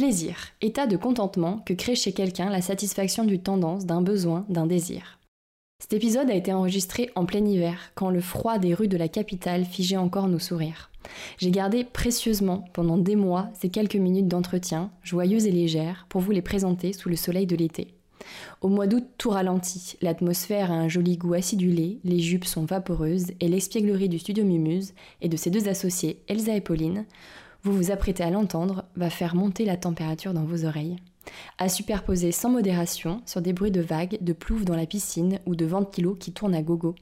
Plaisir, état de contentement que crée chez quelqu'un la satisfaction d'une tendance, d'un besoin, d'un désir. Cet épisode a été enregistré en plein hiver, quand le froid des rues de la capitale figeait encore nos sourires. J'ai gardé précieusement pendant des mois ces quelques minutes d'entretien, joyeuses et légères, pour vous les présenter sous le soleil de l'été. Au mois d'août, tout ralentit, l'atmosphère a un joli goût acidulé, les jupes sont vaporeuses et l'espièglerie du studio Mumuse et de ses deux associés, Elsa et Pauline, vous vous apprêtez à l'entendre, va faire monter la température dans vos oreilles. À superposer sans modération sur des bruits de vagues, de ploufs dans la piscine ou de ventilos qui tournent à gogo.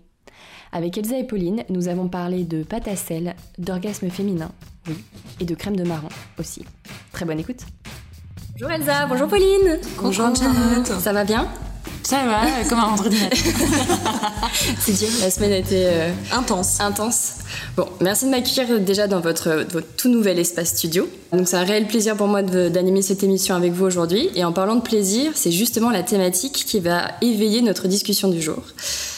Avec Elsa et Pauline, nous avons parlé de pâte à sel, d'orgasme féminin, oui, et de crème de marron aussi. Très bonne écoute. Bonjour Elsa, bonjour Pauline. Bonjour Janet. Ça va bien? Ça va, comme un vendredi C'est dur, la semaine a été euh, intense. Intense. Bon, merci de m'accueillir déjà dans votre, tout nouvel espace studio. Donc c'est un réel plaisir pour moi d'animer cette émission avec vous aujourd'hui. Et en parlant de plaisir, c'est justement la thématique qui va éveiller notre discussion du jour.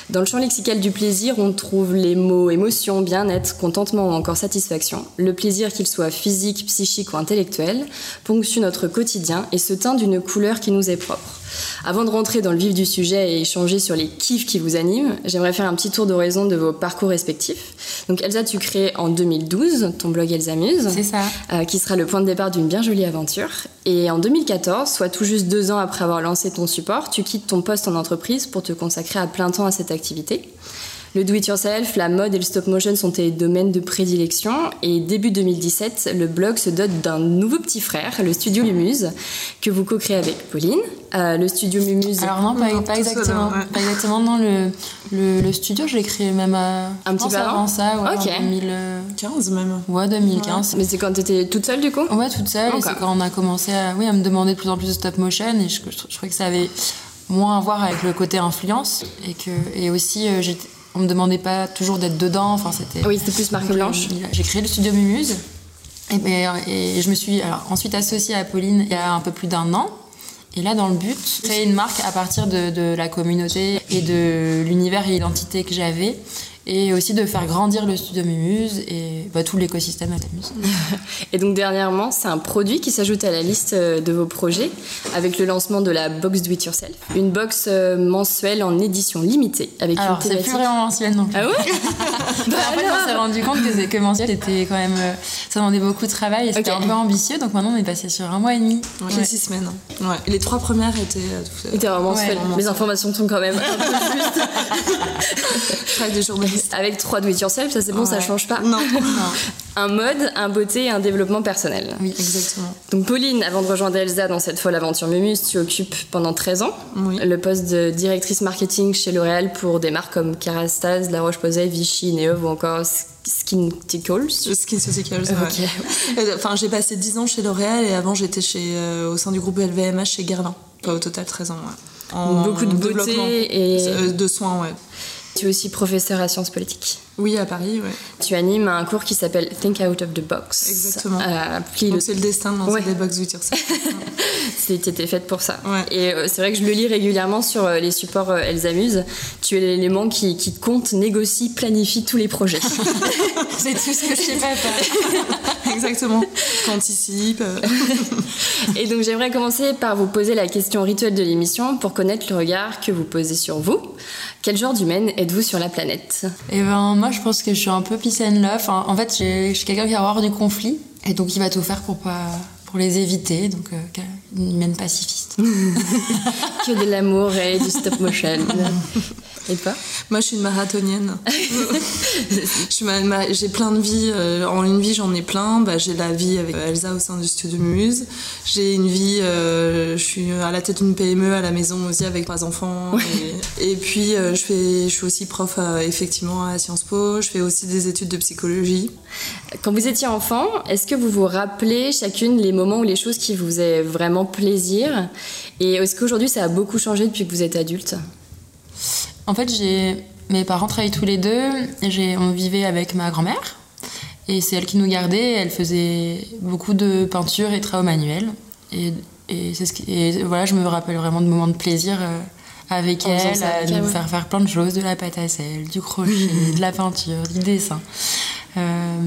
Dans le champ lexical du plaisir, on trouve les mots émotion, bien-être, contentement ou encore satisfaction. Le plaisir, qu'il soit physique, psychique ou intellectuel, ponctue notre quotidien et se teint d'une couleur qui nous est propre. Avant de rentrer dans le vif du sujet et échanger sur les kiffs qui vous animent, j'aimerais faire un petit tour d'horizon de vos parcours respectifs. Donc Elsa, tu crées en 2012 ton blog Elsa Muse. C'est ça. Euh, qui sera le point de départ d'une bien jolie aventure. Et en 2014, soit tout juste deux ans après avoir lancé ton support, tu quittes ton poste en entreprise pour te consacrer à plein temps à cette activité. Le do-it-yourself, la mode et le stop motion sont tes domaines de prédilection. Et début 2017, le blog se dote d'un nouveau petit frère, le studio Mumuse, que vous co-créez avec Pauline. Euh, le studio Mumuse. Alors non, pas, exactement. Pas exactement. Non, le, le, studio, je l'ai créé même à, un petit peu avant, ça, ouais, en 2015 même. Ouais, 2015. Mais c'est quand tu étais toute seule du coup Ouais, toute seule. C'est quand on a commencé à, oui, à me demander de plus en plus de stop motion et je, je, trouvais que ça avait moins à voir avec le côté influence et que et aussi euh, j'étais on me demandait pas toujours d'être dedans. Enfin, c'était. Oui, c'était plus marque blanche. J'ai créé le studio Mumuse. Et, et, je me suis alors, ensuite associée à Pauline il y a un peu plus d'un an. Et là, dans le but, créer une marque à partir de, de la communauté et de l'univers et l'identité que j'avais et aussi de faire grandir le studio Mumuse et bah, tout l'écosystème à la et donc dernièrement, c'est un produit qui s'ajoute à la liste euh, de vos projets avec le lancement de la box Do It Yourself, une box euh, mensuelle en édition limitée avec Alors, une c'est plus vraiment mensuel non plus. Ah ouais bah, En fait, on s'est rendu compte que, que mensuel c'était quand même euh, ça demandait beaucoup de travail et c'était un peu ambitieux donc maintenant on est passé sur un mois et demi. Ouais. six semaines. Ouais. Les trois premières étaient étaient vraiment mensuelles. Les informations sont quand même un peu avec trois do it yourself, ça c'est bon, ça change pas. Non. un mode, un beauté et un développement personnel. Oui, exactement. Donc Pauline, avant de rejoindre Elsa dans cette folle aventure Mumus, tu occupes pendant 13 ans le poste de directrice marketing chez L'Oréal pour des marques comme Kerastase, La Roche-Posay, Vichy, Neov ou encore Skin Tickles. Skin Tickles, ouais. Enfin, j'ai passé 10 ans chez L'Oréal et avant j'étais chez, euh, au sein du groupe LVMH chez Guerlain. Enfin, au total 13 ans, ouais. Beaucoup de beauté et... Euh, de soins, ouais. Tu es aussi professeur à sciences politiques. Oui, à Paris, ouais. Tu animes un cours qui s'appelle Think Out of the Box. Exactement. Euh, Donc c'est le destin de lancer des box with yourself. C'était fait pour ça. Et euh, c'est vrai que je le lis régulièrement sur euh, les supports Elles amusent. Tu es l'élément qui, qui, compte, négocie, planifie tous les projets. c'est tout ce que je sais pas faire. Exactement. Qu'anticipe. Et donc j'aimerais commencer par vous poser la question rituelle de l'émission pour connaître le regard que vous posez sur vous. Quel genre d'humaine êtes-vous sur la planète? Eh ben moi je pense que je suis un peu peace and love. En fait, je suis quelqu'un qui va avoir du conflit et donc il va tout faire pour pas pour les éviter. Donc euh, une humaine pacifiste. que de l'amour et du stop motion. Et pas Moi, je suis une marathonienne. j'ai plein de vies. Euh, en une vie, j'en ai plein. Bah, j'ai la vie avec Elsa au sein du studio Muse. J'ai une vie, euh, je suis à la tête d'une PME à la maison aussi avec trois enfants. Et, puis, euh, je, fais, je suis aussi prof effectivement à Sciences Po. Je fais aussi des études de psychologie. Quand vous étiez enfant, est-ce que vous vous rappelez chacune les moments ou les choses qui vous faisaient vraiment plaisir? Et est-ce qu'aujourd'hui, ça a beaucoup changé depuis que vous êtes adulte? En fait, j'ai mes parents travaillaient tous les deux. Et on vivait avec ma grand-mère. Et c'est elle qui nous gardait. Elle faisait beaucoup de peinture et travaux manuels. Et, et, ce et voilà, je me rappelle vraiment de moments de plaisir euh, avec elle, de nous faire faire plein de choses, de la pâte à sel, du crochet, de la peinture, du dessin. Euh,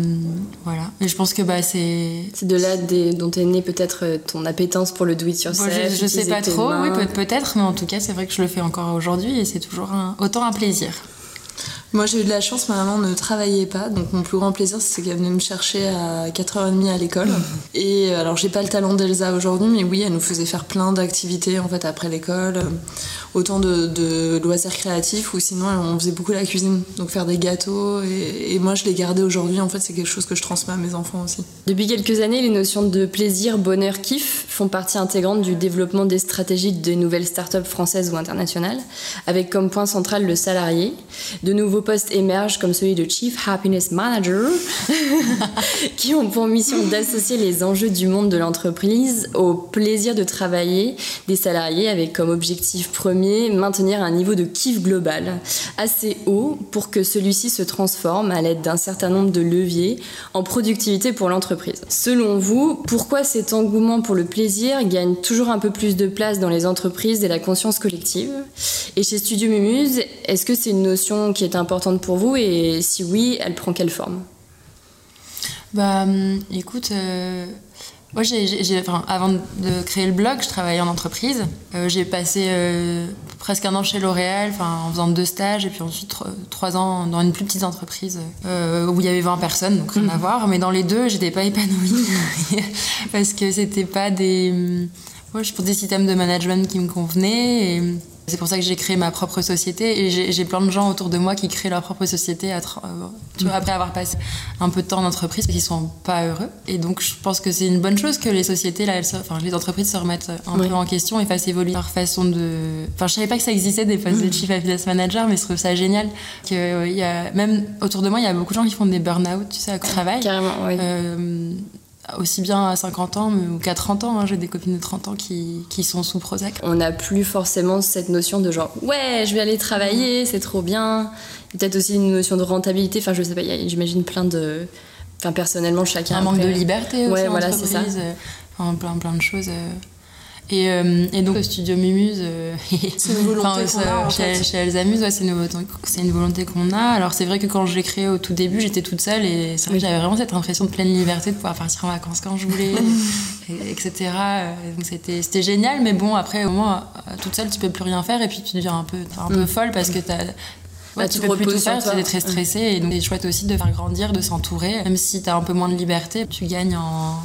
voilà. Et je pense que bah, c'est. C'est de là dont est née peut-être euh, ton appétence pour le do-it-yourself. je, je sais pas trop, oui, peut-être, mais en tout cas, c'est vrai que je le fais encore aujourd'hui et c'est toujours autant un plaisir. Moi, j'ai eu de la chance, ma maman ne travaillait pas, donc mon plus grand plaisir, c'est qu'elle venait me chercher à 4h30 à l'école. Et euh, alors, j'ai pas le talent d'Elsa aujourd'hui, mais oui, elle nous faisait faire plein d'activités en fait après l'école, autant de, loisirs créatifs ou sinon on faisait beaucoup la cuisine, donc faire des gâteaux. Et, moi, je l'ai gardé aujourd'hui. En fait, c'est quelque chose que je transmets à mes enfants aussi. Depuis quelques années, les notions de plaisir, bonheur, kiff font partie intégrante du développement des stratégies de nouvelles startups françaises ou internationales, avec comme point central le salarié. De nouveaux postes émergent comme celui de Chief Happiness Manager, qui ont pour mission d'associer les enjeux du monde de l'entreprise au plaisir de travailler des salariés avec comme objectif premier maintenir un niveau de kiff global assez haut pour que celui-ci se transforme à l'aide d'un certain nombre de leviers en productivité pour l'entreprise. Selon vous, pourquoi cet engouement pour le plaisir gagne toujours un peu plus de place dans les entreprises et la conscience collective? Et chez Studio Mumuse, est-ce que c'est une notion qui est importante pour vous? Et si oui, elle prend quelle forme? Bah hum, écoute, euh, moi j'ai, enfin, avant de créer le blog, je travaillais en entreprise. Euh, j'ai passé euh, presque un an chez L'Oréal en faisant deux stages et puis ensuite trois ans dans une plus petite entreprise où il y avait 20 personnes, donc rien à mmh. voir. Mais dans les deux, j'étais pas épanouie parce que c'était pas des. Moi, je pour des systèmes de management qui me convenaient. Et, c'est pour ça que j'ai créé ma propre société et j'ai plein de gens autour de moi qui créent leur propre société à, tu vois, après avoir passé un peu de temps en entreprise et qui sont pas heureux. Et donc je pense que c'est une bonne chose que les sociétés, là, enfin les entreprises se remettent un peu en question et fassent évoluer leur façon de. Enfin, je savais pas que ça existait des postes de chief happiness manager, mais je trouve ça génial que euh, il y a même autour de moi il y a beaucoup de gens qui font des burn-out, tu sais, à travail. Carrément, oui. Euh, aussi bien à 50 ans ou qu'à 30 ans. Hein, j'ai des copines de 30 ans qui, qui sont sous Prozac. On n'a plus forcément cette notion de genre ouais, je vais aller travailler, c'est trop bien. Peut-être aussi une notion de rentabilité. Enfin, je sais pas, j'imagine plein de. Enfin, personnellement, chacun. Un manque de liberté aussi. Ouais, voilà, c'est ça. Enfin, plein, plein de choses. Euh, et, euh, et, donc le studio Mimuse, euh, c'est une volonté qu'on a, chez, chez Elsa Muse, ouais, c'est une, volonté qu'on a. Alors c'est vrai que quand je l'ai créé au tout début, j'étais toute seule et c'est vrai que j'avais vraiment cette impression de pleine liberté de pouvoir partir en vacances quand je voulais, etc. Donc c'était, génial, mais bon après au moins toute seule tu peux plus rien faire et puis tu deviens un peu, un peu mm. folle parce que t'as Ouais, tu, peux plus tout faire, tu es très stressée. Et donc, c'est chouette aussi de faire grandir, de s'entourer. Même si tu as un peu moins de liberté, tu gagnes en,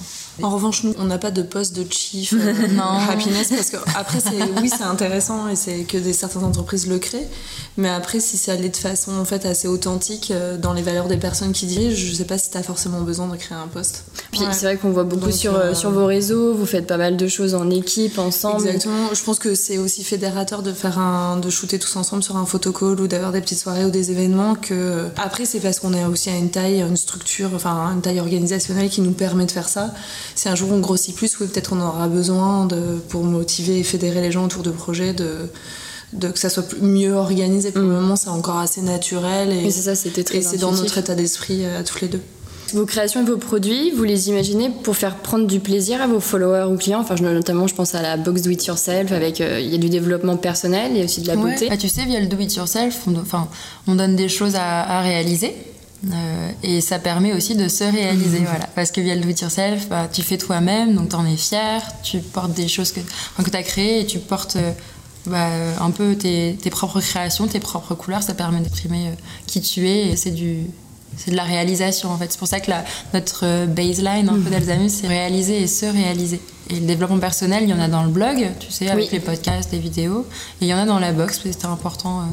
en revanche, nous, on n'a pas de poste de chief euh, happiness parce que après, oui, c'est intéressant et c'est que des certaines entreprises le créent. Mais après, si ça allait de façon en fait assez authentique euh, dans les valeurs des personnes qui dirigent, je sais pas si tu as forcément besoin de créer un poste. Puis c'est vrai qu'on voit beaucoup sur, euh, sur vos réseaux. Vous faites pas mal de choses en équipe, ensemble. Exactement. Je pense que c'est aussi fédérateur de faire un, de shooter tous ensemble sur un photocall ou d'avoir des petites soirées ou des événements. Que après, c'est parce qu'on est aussi à une taille, une structure, enfin une taille organisationnelle qui nous permet de faire ça si un jour on grossit plus, oui, peut-être on aura besoin de, pour motiver et fédérer les gens autour de projets de, de que ça soit mieux organisé. Pour le mm. moment, c'est encore assez naturel et c'est ça, c'était très. Et c'est dans notre état d'esprit euh, à tous les deux. Vos créations et vos produits, vous les imaginez pour faire prendre du plaisir à vos followers ou clients? Enfin, notamment, je pense à la box Do It Yourself, avec euh, il y a du développement personnel, il y a aussi de la beauté. Bah, tu sais, via le Do It Yourself, on, enfin, on donne des choses à, à réaliser. Euh, et ça permet aussi de se réaliser, voilà. Parce que via le do it yourself, bah, tu fais toi-même, donc tu en es fier, tu portes des choses que, que tu as créées et tu portes euh, bah, un peu tes, tes, propres créations, tes propres couleurs, ça permet d'exprimer euh, qui tu es et c'est du. C'est de la réalisation en fait. C'est pour ça que la, notre baseline un peu d'Alzheimer, c'est réaliser et se réaliser. Et le développement personnel, il y en a dans le blog, tu sais, avec les podcasts, les vidéos, et il y en a dans la box, parce que c'était important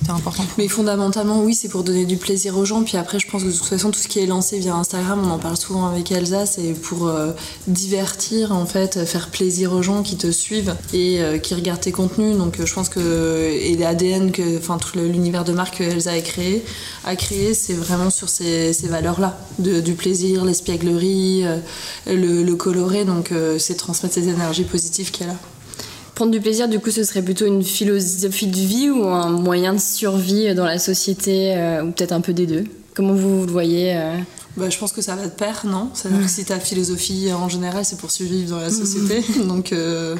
c'était important. Mais fondamentalement, oui, c'est pour donner du plaisir aux gens. Puis après, je pense que de toute façon, tout ce qui est lancé via Instagram, on en parle souvent avec Elsa, c'est pour euh, divertir, en fait, faire plaisir aux gens qui te suivent et euh, qui regardent tes contenus. Donc, je pense que et l'ADN que, enfin, tout l'univers de marque que Elsa a créé, a créé, c'est vraiment sur ces, ces valeurs-là, du plaisir, l'espièglerie, le, le, coloré. Donc, c'est transmettre ces énergies positives qu'elle a. Prendre du plaisir, du coup, ce serait plutôt une philosophie de vie ou un moyen de survie dans la société, euh, ou peut-être un peu des deux? Comment vous le voyez euh? Bah, je pense que ça va de pair, non? C'est-à-dire que si ta philosophie en général, c'est pour survivre dans la société, donc. Euh,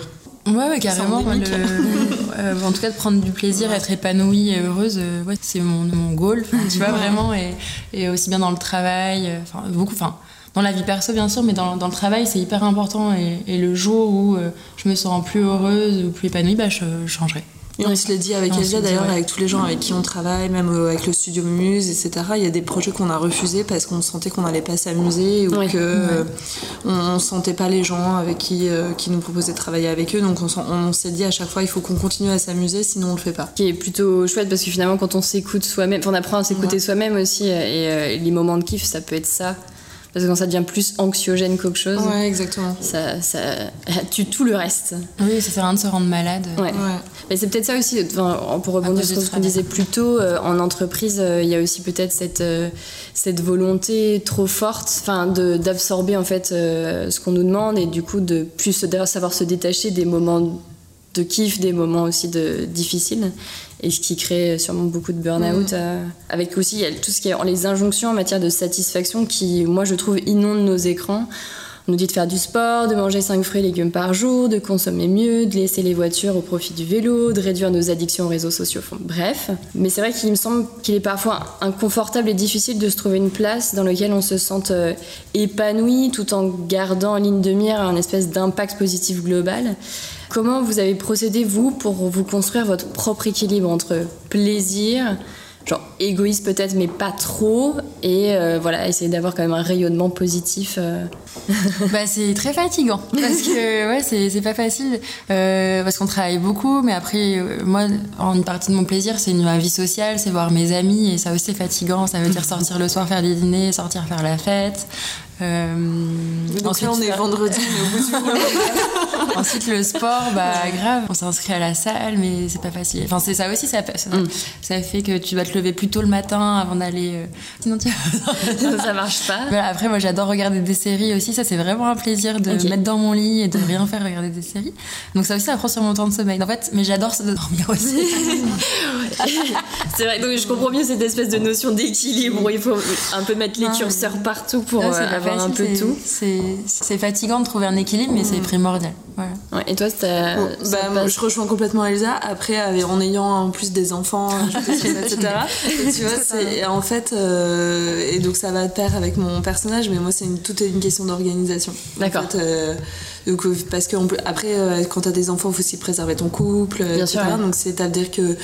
ouais, carrément. en tout cas, de prendre du plaisir, être épanouie et heureuse, ouais, c'est mon, mon goal, tu vois, vraiment. Et, et, aussi bien dans le travail, enfin, beaucoup. Enfin, dans la vie perso bien sûr, mais dans, dans le travail c'est hyper important et, le jour où euh, je me sens plus heureuse ou plus épanouie, bah, je, changerai. Et on se l'est dit avec Elsa d'ailleurs, avec tous les gens avec qui on travaille, même euh, avec le studio Muse, etc. Il y a des projets qu'on a refusés parce qu'on sentait qu'on n'allait pas s'amuser ou qu'on que euh, on, sentait pas les gens avec qui, qui nous proposaient de travailler avec eux. Donc on, s'est dit à chaque fois il faut qu'on continue à s'amuser, sinon on le fait pas. Qui est plutôt chouette parce que finalement quand on s'écoute soi-même, on apprend à s'écouter soi-même aussi et les moments de kiff ça peut être ça. Parce que quand ça devient plus anxiogène qu'autre chose, ouais, exactement. Ça, ça tue tout le reste. Oui, ça sert à rien de se rendre malade. Ouais. Mais c'est peut-être ça aussi, enfin, pour rebondir sur ce qu'on disait plus tôt, euh, en entreprise, euh, il y a aussi peut-être cette, euh, cette volonté trop forte enfin, d'absorber en fait ce qu'on nous demande et du coup de plus savoir se détacher des moments de kiff, des moments aussi de, difficiles et ce qui crée sûrement beaucoup de burn-out. Mm. Euh, avec aussi il y a tout ce qui est les injonctions en matière de satisfaction qui, moi, je trouve, inondent nos écrans. On nous dit de faire du sport, de manger 5 fruits et légumes par jour, de consommer mieux, de laisser les voitures au profit du vélo, de réduire nos addictions aux réseaux sociaux. bref. Mais c'est vrai qu'il me semble qu'il est parfois inconfortable et difficile de se trouver une place dans laquelle on se sente euh, épanoui tout en gardant en ligne de mire un espèce d'impact positif global. Comment vous avez procédé, vous, pour vous construire votre propre équilibre entre plaisir, genre égoïste peut-être, mais pas trop, et euh, voilà, essayer d'avoir quand même un rayonnement positif euh. bah, C'est très fatigant, parce que ouais, c'est pas facile, euh, parce qu'on travaille beaucoup, mais après, moi, une partie de mon plaisir, c'est ma vie sociale, c'est voir mes amis, et ça aussi c'est fatigant, ça veut dire sortir le soir faire des dîners, sortir faire la fête, euh, Donc là, on est vendredi, mais au bout du Ensuite, le sport, bah grave, on s'inscrit à la salle, mais c'est pas facile. Enfin, c'est ça aussi, ça, ça, mm. ça, fait que tu vas te lever plus tôt le matin avant d'aller. Euh, sinon, tu... ça marche pas. Voilà, après, moi, j'adore regarder des séries aussi. Ça, c'est vraiment un plaisir de me mettre dans mon lit et de rien faire, regarder des séries. Donc, ça aussi, ça prend sur mon temps de sommeil. En fait, mais j'adore ça de dormir aussi. c'est vrai, donc je comprends mieux cette espèce de notion d'équilibre où il faut un peu mettre les curseurs partout pour euh, avoir un peu tout. C'est fatigant de trouver un équilibre, mais c'est primordial. et toi, bah, je rejoins complètement Elsa. Après, en ayant en plus des enfants, etc. tu vois, en fait, euh, et donc ça va de pair avec mon personnage, mais moi, c'est une, toute une question d'organisation. D'accord. Euh, donc, parce que après, euh, quand t'as des enfants, il faut aussi préserver ton couple, Bien etc. Sûr, Donc, c'est-à-dire que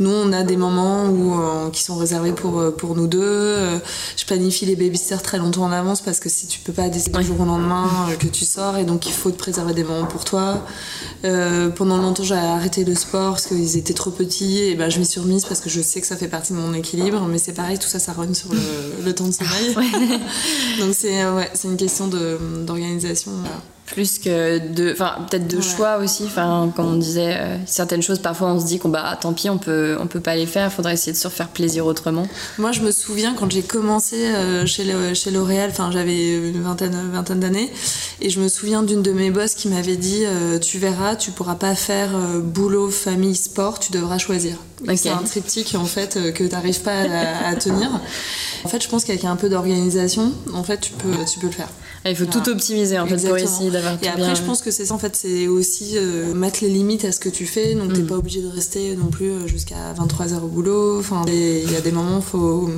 nous, on a des moments où, euh, qui sont réservés pour, euh, pour nous deux. je planifie les babysitters très longtemps en avance parce que si tu peux pas décider du jour au lendemain que tu sors, et donc il faut te préserver des moments pour toi. pendant longtemps, j'ai arrêté le sport parce qu'ils étaient trop petits, et ben je m'y suis remise parce que je sais que ça fait partie de mon équilibre. Mais c'est pareil, tout ça, ça run sur le, temps de sommeil. donc, c'est ouais, une question d'organisation plus que de enfin peut-être de choix aussi. Enfin comme on disait euh, certaines choses parfois on se dit qu'on bah tant pis on peut on peut pas les faire. Il faudrait essayer de se faire plaisir autrement. Moi je me souviens quand j'ai commencé euh, chez chez L'Oréal enfin j'avais une vingtaine vingtaine d'années et je me souviens d'une de mes boss qui m'avait dit euh, tu verras tu pourras pas faire boulot famille sport tu devras choisir. C'est un triptyque en fait que tu n'arrives pas à, à tenir. En fait je pense qu'avec un peu d'organisation en fait tu peux tu peux le faire il faut tout optimiser en fait pour essayer d'avoir Et après, je pense que c'est ça en fait, c'est aussi euh, mettre les limites à ce que tu fais. Donc, t'es mm. pas obligé de rester non plus euh, jusqu'à 23 heures au boulot. Enfin, il y a des moments, faut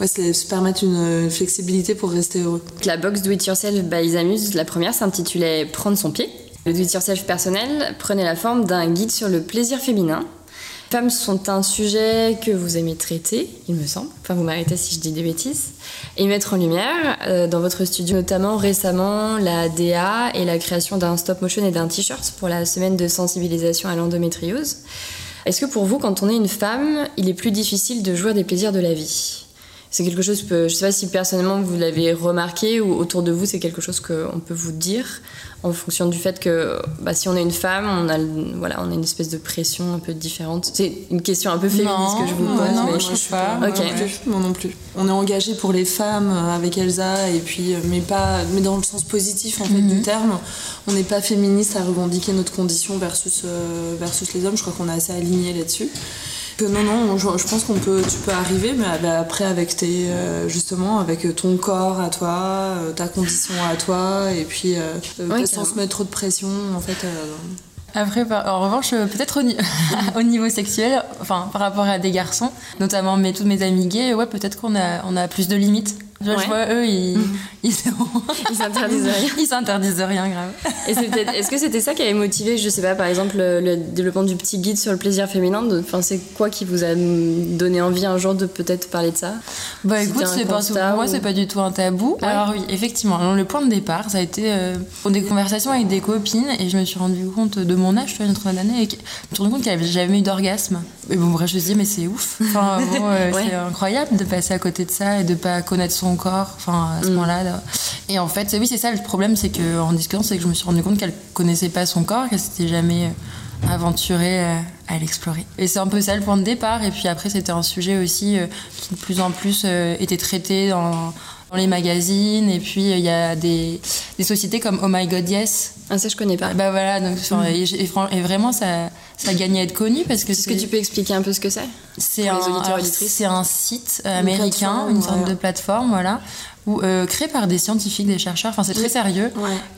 ouais, se permettre une flexibilité pour rester heureux. La box Do It Yourself by Isamuse, la première s'intitulait Prendre son pied. Le Do It Yourself personnel prenait la forme d'un guide sur le plaisir féminin femmes sont un sujet que vous aimez traiter, il me semble. Enfin, vous m'arrêtez si je dis des bêtises. Et mettre en lumière, euh, dans votre studio, notamment récemment, la DA et la création d'un stop motion et d'un t-shirt pour la semaine de sensibilisation à l'endométriose. Est-ce que pour vous, quand on est une femme, il est plus difficile de jouir des plaisirs de la vie? C'est quelque chose que je sais pas si personnellement vous l'avez remarqué ou autour de vous c'est quelque chose qu'on peut vous dire en fonction du fait que bah, si on est une femme, on a, voilà, on a une espèce de pression un peu différente. C'est une question un peu féministe que je vous pose. Non, mais je sais pas. Moi, non plus, moi non plus. On est engagé pour les femmes euh, avec Elsa, et puis, euh, mais, pas, mais dans le sens positif en fait, du terme. On n'est pas féministe à revendiquer notre condition versus, euh, versus les hommes. Je crois qu'on est assez alignés là-dessus non, non, je, pense qu'on peut, tu peux arriver, mais bah, après avec tes, euh, justement, avec ton corps à toi, euh, ta condition à toi, et puis euh, sans se mettre trop de pression, en fait. Après, en revanche, peut-être au, niveau sexuel, enfin, par rapport à des garçons, notamment mes, tous mes amis gays, ouais, peut-être qu'on a, on a plus de limites. Je, vois, eux, ils, mhm. ils, s'interdisent rien. Ils s'interdisent rien, grave. Et est-ce que c'était ça qui avait motivé, je sais pas, par exemple, le, développement du petit guide sur le plaisir féminin Enfin, c'est quoi qui vous a donné envie un jour de peut-être parler de ça? Bah écoute, c'est pas, pour moi, c'est pas du tout un tabou. Alors oui, effectivement, le point de départ, ça a été euh, pour des conversations avec des copines et je me suis rendu compte de mon âge, je suis une trentaine d'années, et je me suis rendu compte qu'elle avait jamais eu d'orgasme. Mais bon, bref, je me suis dit, mais c'est ouf. Enfin, euh, c'est incroyable de passer à côté de ça et de pas connaître son corps, enfin à ce moment-là. Mm. Et en fait, oui, c'est ça le problème, c'est qu'en discutant, c'est que je me suis rendu compte qu'elle connaissait pas son corps, qu'elle s'était jamais euh, aventurée euh, à l'explorer. Et c'est un peu ça le point de départ. Et puis après, c'était un sujet aussi euh, qui de plus en plus était traité dans, dans les magazines. Et puis il y a des, des, sociétés comme Oh My God Yes. Ah ça je connais pas. Bah voilà, donc mm. et, vraiment ça, ça gagne à être connu parce que. Est-ce que tu peux expliquer un peu ce que c'est C'est un, c'est un site américain, une, sorte de plateforme, voilà, euh, créé par des scientifiques, des chercheurs, enfin c'est très sérieux,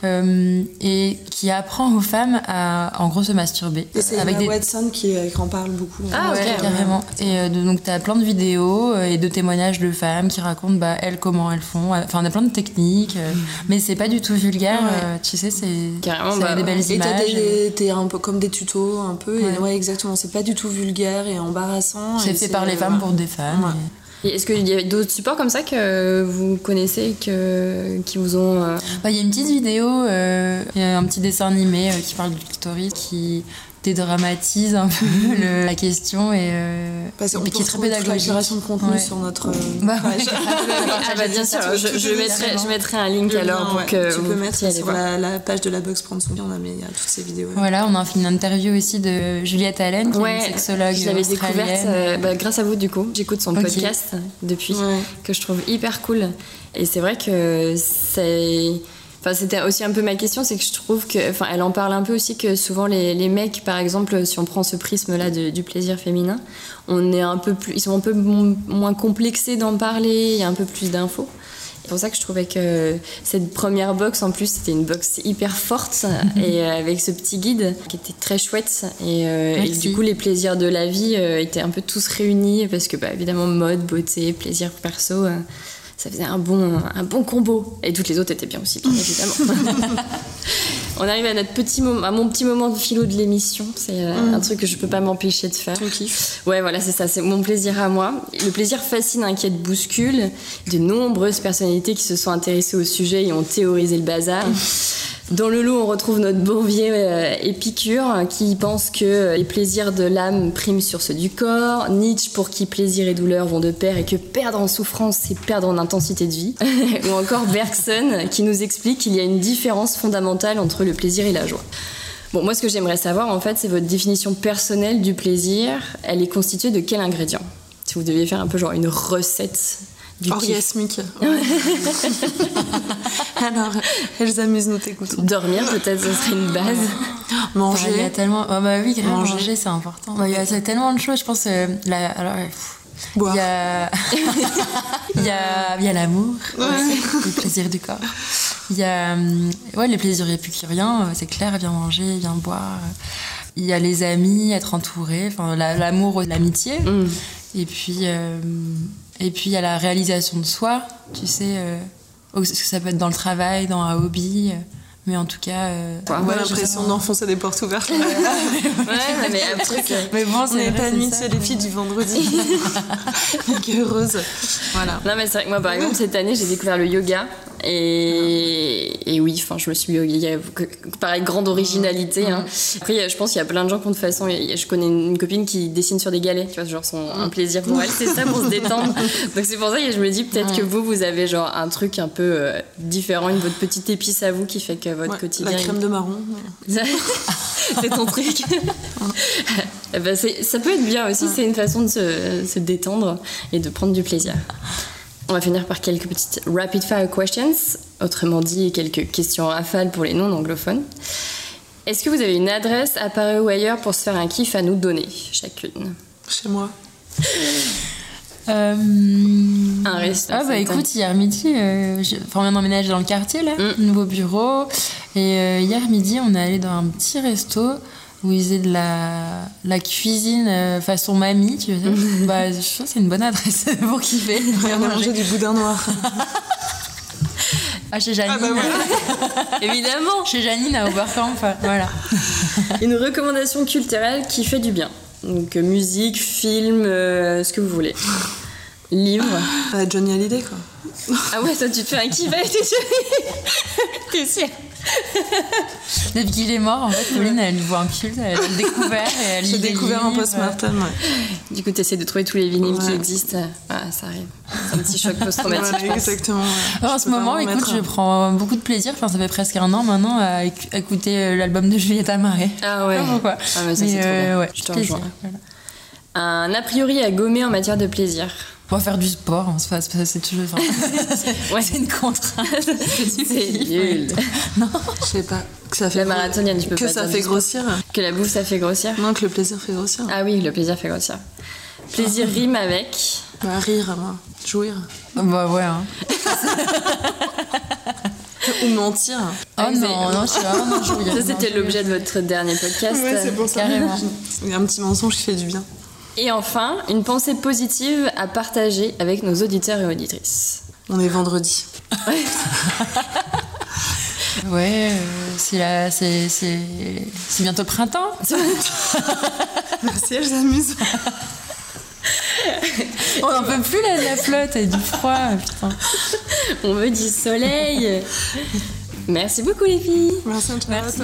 euh, et qui apprend aux femmes à en gros se masturber. Et c'est avec des... Watson qui, euh, qui, en parle beaucoup. Ah ouais, carrément. Et donc tu as plein de vidéos et de témoignages de femmes qui racontent bah, elles comment elles font. Enfin on a plein de techniques, mm. mais c'est pas du tout vulgaire. tu sais c'est carrément bah, des belles images. Et t'as un peu comme des tutos un peu. Et ouais exactement. C'est pas du tout vulgaire et embarrassant. C'est fait par les femmes pour des femmes. Est-ce qu'il y a d'autres supports comme ça que vous connaissez que, qui vous ont. Euh, bah, il y a une petite vidéo, euh, y a un petit dessin animé euh, qui parle du clitoris qui dédramatise un peu la question et euh, Parce qui est très pédagogique. de contenu sur notre euh, bah, page. ah bah bien sûr, je, je, mettrai, je, mettrai, un link alors pour que tu peux mettre sur la, page de la box prendre son bien, on a mis toutes ces vidéos. Voilà, on a fait une interview aussi de Juliette Allen, qui est une sexologue. Je l'avais découverte euh, bah, grâce à vous du coup. J'écoute son podcast depuis, que je trouve hyper cool. Et c'est vrai que c'est Enfin, c'était aussi un peu ma question, c'est que je trouve que, enfin, elle en parle un peu aussi que souvent les, les mecs, par exemple, si on prend ce prisme-là du plaisir féminin, on est un peu plus, ils sont un peu moins complexés d'en parler, il y a un peu plus d'infos. C'est pour ça que je trouvais que cette première box, en plus, c'était une box hyper forte et euh, avec ce petit guide qui était très chouette. Et, euh, du coup, les plaisirs de la vie euh, étaient un peu tous réunis parce que, bah, évidemment, mode, beauté, plaisir perso ça faisait un bon, un bon combo. Et toutes les autres étaient bien aussi, bien évidemment. On arrive à notre petit moment, à mon petit moment de philo de l'émission. C'est euh, mm. un truc que je peux pas m'empêcher de faire. Ton kiff. Ouais, voilà, c'est ça. C'est mon plaisir à moi. Le plaisir fascine, inquiète, bouscule. De nombreuses personnalités qui se sont intéressées au sujet et ont théorisé le bazar. Dans le lot, on retrouve notre bon vieux euh, Épicure qui pense que les plaisirs de l'âme priment sur ceux du corps, Nietzsche pour qui plaisir et douleur vont de pair et que perdre en souffrance, c'est perdre en intensité de vie, ou encore Bergson qui nous explique qu'il y a une différence fondamentale entre le plaisir et la joie. Bon, moi, ce que j'aimerais savoir, en fait, c'est votre définition personnelle du plaisir. Elle est constituée de quel ingrédient? Si vous deviez faire un peu genre une recette Orgasmique. Alors, elles amusent nous t'écoutons. Dormir, peut-être, ce serait une base. Manger. il y a tellement. Oh, bah oui, manger, c'est important. Bah, il y a tellement de choses, je pense. Euh, la... Alors, Il y a, il y a, il y a l'amour, le plaisir du corps. Il y a euh, ouais, les plaisirs épicuriens, euh, c'est clair, viens manger, viens boire. Il y a les amis, être entouré, enfin, l'amour, l'amitié. Mm. Et puis, et puis il y a la réalisation de soi, tu sais, euh, ça peut être dans le travail, dans un hobby. Euh, mais en tout cas. Euh, ouais, l'impression d'enfoncer des portes ouvertes. ouais, mais un truc. mais bon, on n'est pas nuit les filles du vendredi. heureuse. Voilà. Non, mais c'est vrai que moi, par exemple, cette année, j'ai découvert le yoga. Et, et oui, enfin, je me suis. Il y a pareil, grande originalité. Hein. Après, je pense qu'il y a plein de gens qui ont de façon. Je connais une copine qui dessine sur des galets, tu vois, genre son, un plaisir pour elle, c'est ça pour se détendre. Donc c'est pour ça que je me dis peut-être que vous, vous avez genre un truc un peu euh, différent, une votre petite épice à vous qui fait que votre quotidien. La crème de marron. c'est ton truc. Eh ben, ça peut être bien aussi, c'est une façon de se, se détendre et de prendre du plaisir. On va finir par quelques petites rapid fire questions, autrement dit quelques questions rafales pour les non-anglophones. Est-ce que vous avez une adresse à Paris ou ailleurs pour se faire un kiff à nous donner, chacune? Chez moi. Euh... Un resto. Ah bah écoute, hier midi, euh, je... enfin, on vient d'emménager dans le quartier là, Mm. nouveau bureau. Et euh, hier midi, on est allé dans un petit resto où ils faisaient de la, la cuisine euh, façon mamie, tu vois. bah, je trouve que c'est une bonne adresse pour kiffer. On a mangé du boudin noir. Ah, chez Janine. Ah bah voilà. Évidemment Chez Janine à Oberkampf, voilà. Une recommandation culturelle qui fait du bien. Donc euh, musique, film, euh, ce que vous voulez. Livre. Euh, Johnny Hallyday, quoi. Ah ouais, toi tu te fais un kiff avec tes T'es sûr Depuis qu'il est mort, en fait, Pauline, elle voit un culte, elle l'a découvert et elle lit J'ai découvert un livres. post-mortem, ouais. Du coup, t'essaies de trouver tous les vinyles qui existent. Ah, ça arrive. C'est un petit choc post-traumatique, exactement. ouais. Alors, en ce moment, m'en écoute, je prends beaucoup de plaisir. Enfin, ça fait presque un an maintenant à éc- écouter euh, l'album de Juliette Marais. Ah ouais. Pourquoi. Ah, mais ça, c'est trop euh, bien. ouais, Je te rejoins. voilà. Un a priori à gommer en matière de plaisir. On va faire du sport, hein, c'est toujours. enfin, Ouais. c'est une contrainte. C'est nul. Je sais pas. Que ça fait La marathonienne, tu peux Que pas ça fait grossir. Que la bouffe, ça fait grossir. Non, que le plaisir fait grossir. Ah oui, le plaisir fait grossir. Plaisir rime avec. Bah, rire, moi. Jouir. bah ouais. Hein. Ou mentir. Oh vous non, avez- non, je suis vraiment non, je Ça, c'était non, je l'objet de votre dernier podcast. Ouais, c'est pour ça. Carrément. Il y a un petit mensonge qui fait du bien. Et enfin, une pensée positive à partager avec nos auditeurs et auditrices. On est vendredi. Ouais, euh, c'est la- c'est c'est c'est bientôt printemps. Merci, elles s'amusent. On n'en peut plus là, de la flotte et du froid, putain. On veut du soleil. Merci beaucoup les filles. Merci, Antoinette.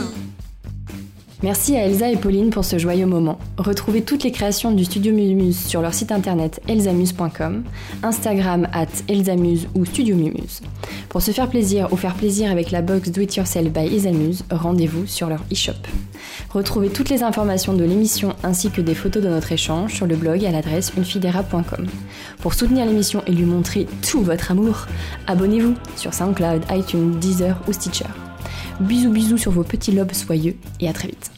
Merci à Elsa et Pauline pour ce joyeux moment. Retrouvez toutes les créations du studio Mumuse sur leur site internet elsamuse.com, Instagram at elsamuse ou studio Mumuse. Pour se faire plaisir ou faire plaisir avec la box Do It Yourself by Elsamuse, rendez-vous sur leur e-shop. Retrouvez toutes les informations de l'émission ainsi que des photos de notre échange sur le blog à l'adresse unefidera.com. Pour soutenir l'émission et lui montrer tout votre amour, abonnez-vous sur SoundCloud, iTunes, Deezer ou Stitcher. Bisous bisous sur vos petits lobes soyeux et à très vite.